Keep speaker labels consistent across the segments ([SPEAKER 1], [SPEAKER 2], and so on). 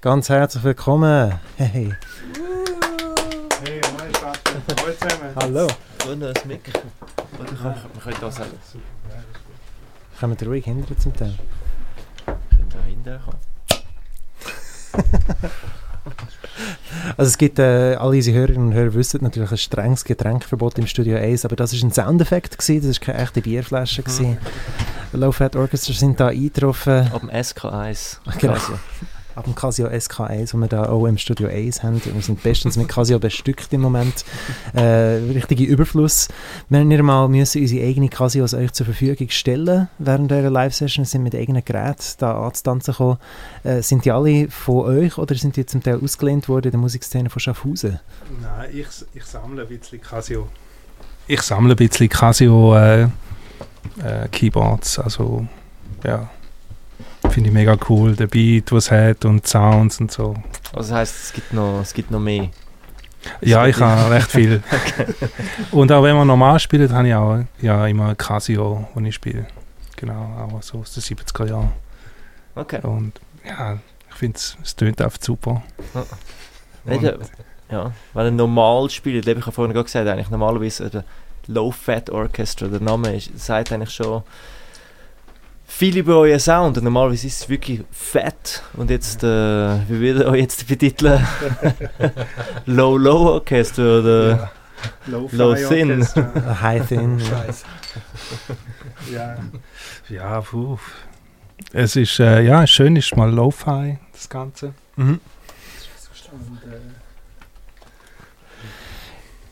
[SPEAKER 1] ganz herzlich willkommen. Hey.
[SPEAKER 2] Hey, hallo zusammen.
[SPEAKER 1] Hallo.
[SPEAKER 3] Und das Mic. Man könnte auch sagen,
[SPEAKER 1] Kommen wir ruhig hinter zum Teil?
[SPEAKER 3] wir können da hinten kommen.
[SPEAKER 1] Also es gibt, äh, alle unsere Hörerinnen und Hörer wissen natürlich ein strenges Getränkverbot im Studio 1, aber das war ein Soundeffekt, gewesen, das war keine echte Bierflasche. Gewesen. Low Fat Orchestra sind da eingetroffen,
[SPEAKER 3] Ab dem SK1.
[SPEAKER 1] Genau. Ab dem Casio SK1, wo wir da auch im Studio 1 haben. Wir sind bestens mit Casio bestückt im Moment. Äh, richtige Überfluss. Wenn wir mal müssen unsere eigene Casios euch zur Verfügung stellen während dieser Live-Session, sind mit eigenen Geräten da anzutanzen gekommen. Äh, sind die alle von euch oder sind die zum Teil ausgelehnt worden in der Musikszene von Schaffhausen?
[SPEAKER 2] Nein, ich, ich sammle ein bisschen Casio. Ich sammle ein bisschen Casio äh, äh, Keyboards. Also, ja. Finde ich mega cool. Der Beat, was hat und die Sounds und so.
[SPEAKER 3] Also das heisst, es gibt noch, es gibt noch mehr.
[SPEAKER 2] Ja, ich habe recht viel. Und auch wenn man normal spielt, habe ich auch ja, immer Casio, wo ich spiele. Genau, auch so aus den 70er Jahren.
[SPEAKER 3] Okay.
[SPEAKER 2] Und ja, ich finde es, tönt einfach super.
[SPEAKER 3] Nicht, äh, ja, wenn er normal spielt, ich habe vorhin gerade gesagt, eigentlich normalerweise der Low Fat Orchestra, der Name ist, sagt eigentlich schon viel über euren Sound. Und normalerweise ist es wirklich fett. Und jetzt, äh, wie würde euch jetzt betiteln? Low Low Orchestra oder
[SPEAKER 2] Low,
[SPEAKER 3] Low Thin.
[SPEAKER 1] A High Thin.
[SPEAKER 4] Scheiße.
[SPEAKER 2] Ja, ja puh. Es ist, äh, ja, schön ist mal Lo-Fi, das Ganze.
[SPEAKER 1] Mhm.
[SPEAKER 2] Und, äh,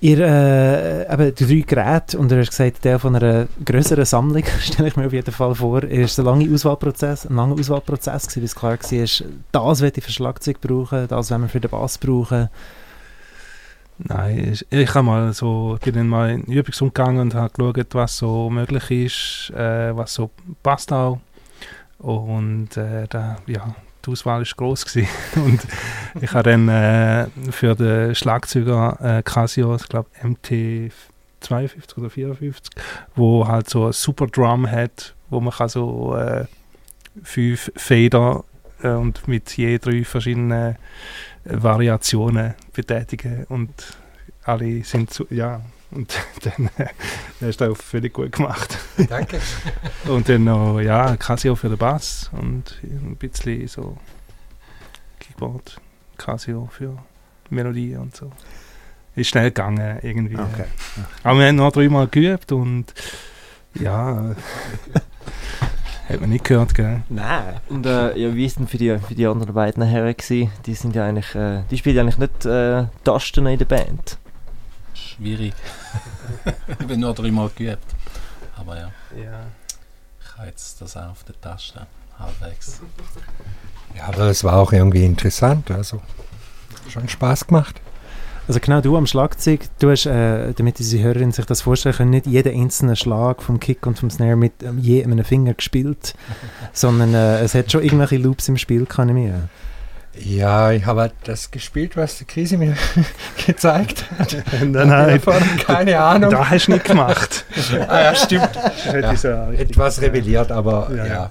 [SPEAKER 1] Ihr, äh, eben, die drei Geräte, und du hast gesagt, der von einer größeren Sammlung, stelle ich mir auf jeden Fall vor, ist ein langer Auswahlprozess, ein langer Auswahlprozess gewesen, bis klar war, das will ich für Schlagzeug brauchen, das wollen wir für den Bass brauchen.
[SPEAKER 2] Nein, ich, ich habe mal so, bin dann mal in den Übungsumgang und habe geschaut, was so möglich ist, äh, was so passt auch. Und äh, da, ja, die Auswahl war gross gewesen. und ich habe dann äh, für den Schlagzeuger äh, Casio, ich glaube MT 52 oder 54, wo halt so ein super Drum hat, wo man kann so äh, fünf Feder äh, und mit je drei verschiedenen Variationen betätigen und alle sind so, ja, und dann äh, der ist auch völlig gut gemacht.
[SPEAKER 4] Danke.
[SPEAKER 2] Und dann noch, ja, Casio für den Bass und ein bisschen so Keyboard, Casio für Melodie und so. Ist schnell gegangen irgendwie.
[SPEAKER 1] Okay.
[SPEAKER 2] Aber wir haben noch dreimal geübt und ja, hat man nicht gehört, gell?
[SPEAKER 1] Nein.
[SPEAKER 3] Und äh, ja, wie ist denn für die, für die anderen beiden Herren gewesen? Die sind ja eigentlich, äh, die spielen eigentlich nicht äh, Tasten in der Band.
[SPEAKER 4] Schwierig. ich bin nur dreimal geübt. Aber ja,
[SPEAKER 2] Ja.
[SPEAKER 4] ich habe jetzt das auch auf der Taste. Halbwegs.
[SPEAKER 5] Ja, aber es war auch irgendwie interessant. Also schon Spaß gemacht.
[SPEAKER 1] Also genau du am Schlagzeug, du hast, äh, damit unsere Hörerinnen sich das vorstellen können, nicht jeden einzelnen Schlag vom Kick und vom Snare mit ähm, je einem Finger gespielt, sondern äh, es hat schon irgendwelche Loops im Spiel, kann ich mir.
[SPEAKER 5] Ja, ich habe halt das gespielt, was die Krise mir gezeigt hat.
[SPEAKER 2] Nein, nein,
[SPEAKER 5] keine Ahnung.
[SPEAKER 2] da hast du nicht gemacht.
[SPEAKER 5] Ah, ja, stimmt. Ja,
[SPEAKER 2] ich so richtig
[SPEAKER 5] Etwas rebelliert, aber
[SPEAKER 2] Ja,
[SPEAKER 5] ja.
[SPEAKER 2] ja.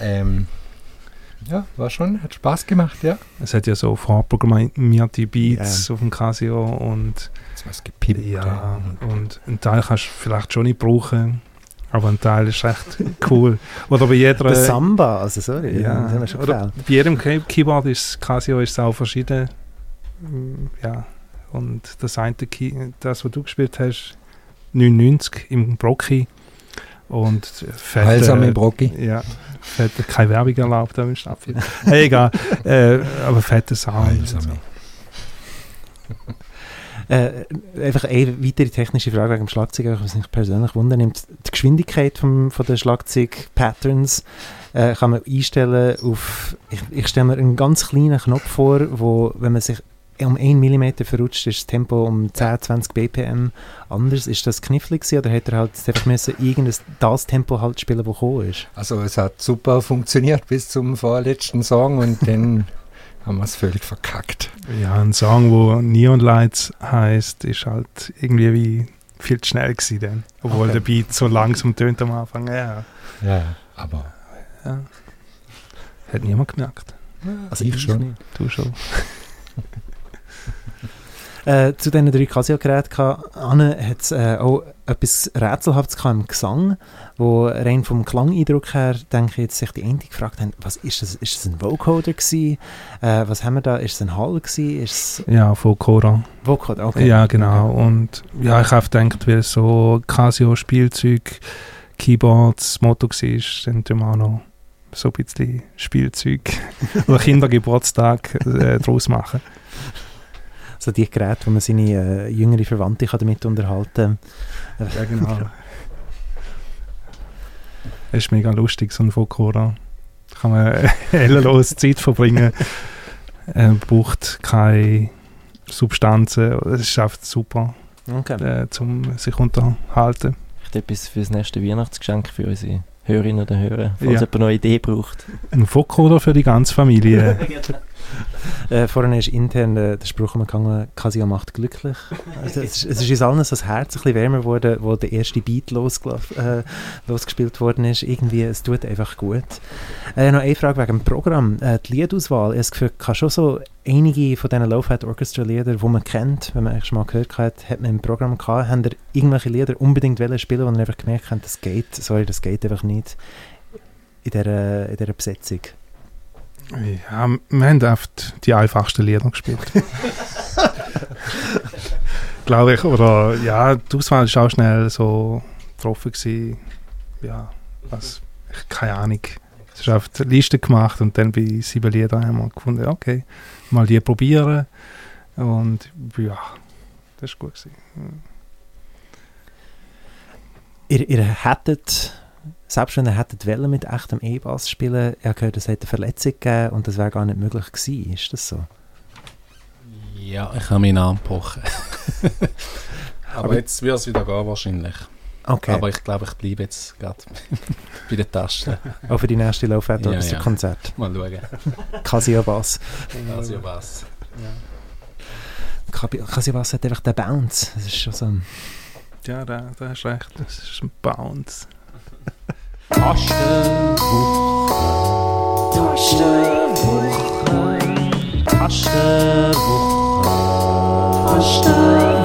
[SPEAKER 5] Ähm, ja, war schon, hat Spaß gemacht, ja.
[SPEAKER 2] Es hat ja so vorprogrammierte Beats auf dem Casio und
[SPEAKER 5] was gepimpt.
[SPEAKER 2] ja, und einen Teil kannst du vielleicht schon nicht brauchen, aber ein Teil ist echt cool. Oder bei jeder...
[SPEAKER 1] Der Samba, also sorry,
[SPEAKER 2] ja,
[SPEAKER 1] das haben wir schon
[SPEAKER 2] oder
[SPEAKER 1] gefällt.
[SPEAKER 2] bei jedem Key- Keyboard ist Casio ist auch verschieden. Mm, Ja, und das eine Key, das, was du gespielt hast, 99 im Brocki und fette,
[SPEAKER 5] Heilsam im Brocki.
[SPEAKER 2] Ja, fette, keine Werbung erlaubt, da im Stadtfilm. hey, egal, äh, aber fette Sound. und so.
[SPEAKER 5] Heilsam.
[SPEAKER 1] Äh, einfach eine weitere technische Frage wegen dem Schlagzeug, was mich persönlich wundernimmt. Die Geschwindigkeit vom, von den Schlagzeug-Patterns äh, kann man einstellen auf, ich, ich stelle mir einen ganz kleinen Knopf vor, wo, wenn man sich um 1 mm verrutscht, ist das Tempo um 10, 20 BPM anders. Ist das knifflig gewesen, oder hätte er halt einfach müssen irgendein das Tempo halt spielen, das gekommen ist?
[SPEAKER 5] Also es hat super funktioniert bis zum vorletzten Song und dann haben wir es völlig verkackt.
[SPEAKER 2] Ja, ein Song, wo Neon Lights heißt, ist halt irgendwie wie viel zu schnell gewesen dann. Obwohl
[SPEAKER 5] Okay.
[SPEAKER 2] der Beat so langsam tönt am Anfang. Ja,
[SPEAKER 5] Ja, aber
[SPEAKER 2] ja. Hat niemand gemerkt.
[SPEAKER 1] Also
[SPEAKER 5] Ich schon.
[SPEAKER 1] nicht.
[SPEAKER 2] Du schon.
[SPEAKER 1] Äh, zu diesen drei Casio-Geräten Anne hat es äh, auch etwas Rätselhaftes im Gesang, wo rein vom Klangeindruck her, denke ich, jetzt sich die eine gefragt haben, was ist das? Ist das ein Vocoder gewesen? Äh, was haben wir da? Ist es ein Hall gewesen? Ist es
[SPEAKER 2] Ja, Cora.
[SPEAKER 1] Vocoder? Okay.
[SPEAKER 2] Ja, genau. Und ja, ich habe gedacht, weil so Casio-Spielzeug, Keyboards, Motto war, wir auch noch so ein bisschen Spielzeug oder Kindergeburtstag äh, draus machen.
[SPEAKER 1] So die Geräte, wo man seine äh, jüngere Verwandte kann damit unterhalten
[SPEAKER 2] Ja, genau. Es ist mega lustig, so ein Fokora. Da kann man ellenlos Zeit verbringen. Er braucht keine Substanzen. Es ist einfach super,
[SPEAKER 1] Okay.
[SPEAKER 2] äh, um sich unterhalten.
[SPEAKER 3] Vielleicht etwas für das nächste Weihnachtsgeschenk für unsere Hörerinnen und Hörer, falls
[SPEAKER 2] Ja.
[SPEAKER 3] jemand eine Idee braucht.
[SPEAKER 2] Ein Fokora für die ganze Familie.
[SPEAKER 1] Äh, vorhin ist intern äh, der Spruch umgegangen, Casio macht glücklich. Also, es, ist, es ist uns allen so das Herz ein bisschen wärmer geworden, wo der erste Beat äh, losgespielt worden ist. Irgendwie, es tut einfach gut. Äh, noch eine Frage wegen dem Programm. Äh, die Liedauswahl, ich habe das schon so einige von diesen Low-Fat Orchestra-Lieder, die man kennt, wenn man schon mal gehört hat, hat man im Programm gehabt. Haben ihr irgendwelche Lieder unbedingt spielen, wo ihr einfach gemerkt habt, das geht, sorry, das geht einfach nicht in dieser, in dieser Besetzung?
[SPEAKER 2] Ja, wir haben oft die einfachsten Lieder gespielt. Glaube ich. Oder ja, die Auswahl war auch schnell so getroffen. Gewesen. Ja, was, ich, keine Ahnung. Es ist einfach eine Liste gemacht und dann bei sieben Liedern haben wir gefunden, okay, mal die probieren. Und ja, das war gut. Gewesen.
[SPEAKER 1] Ihr, ihr hättet, selbst wenn ihr hättet wollen mit echtem E-Bass spielen, habe gehört, es hätte eine Verletzung gegeben und das wäre gar nicht möglich gewesen. Ist das so?
[SPEAKER 4] Ja, ich habe meinen Arm gebrochen. Aber,
[SPEAKER 1] Aber-
[SPEAKER 4] jetzt wird es wieder gehen wahrscheinlich.
[SPEAKER 1] Okay,
[SPEAKER 4] Aber ich glaube, ich bleibe jetzt gerade bei den Tasten.
[SPEAKER 1] auch für die nächste Fat
[SPEAKER 4] Ja, ja.
[SPEAKER 1] Konzert.
[SPEAKER 4] Mal schauen.
[SPEAKER 1] Casio Bass.
[SPEAKER 4] Was.
[SPEAKER 1] Cabi- Casio Bass hat einfach den Bounce. Das ist schon so ein
[SPEAKER 2] Ja, da, da hast recht. Das ist ein Bounce.
[SPEAKER 6] Taschebuch. Taschebuch. Taschebuch. Taschebuch.